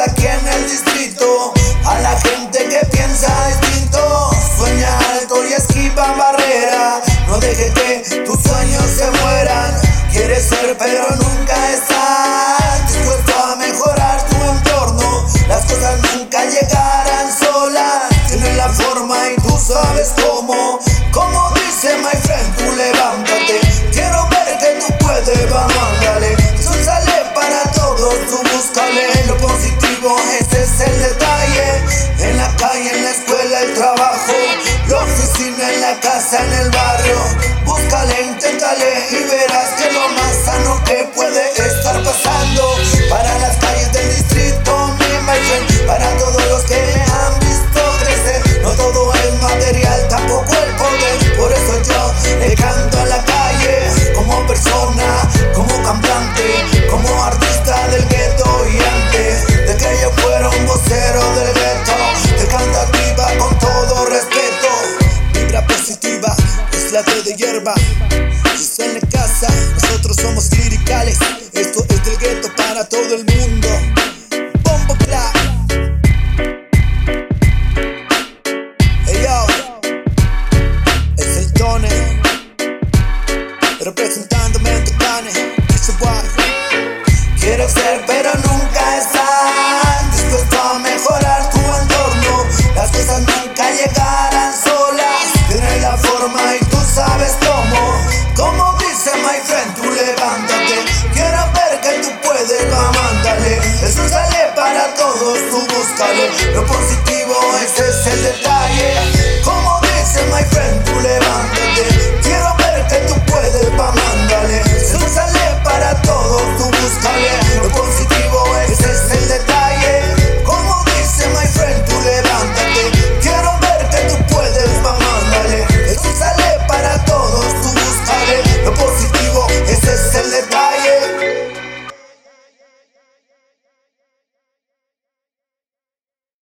aquí en el distrito. A la gente que piensa distinto, sueña alto y esquiva barrera. No deje que tus sueños se mueran. Quieres ser, pero nunca estás dispuesto a mejorar tu entorno. Las cosas nunca llegarán solas. Tienes la forma y tú sabes cómo. Como dice my friend, tú levántate. Quiero ver que tú puedes, vamos, ándale. Eso sale para todos, tú búscale positivo, ese es el detalle. En la calle, en la escuela, el trabajo, la oficina, en la casa, en el barrio. Búscale, inténtale y verás que Lo positivo, ese es el.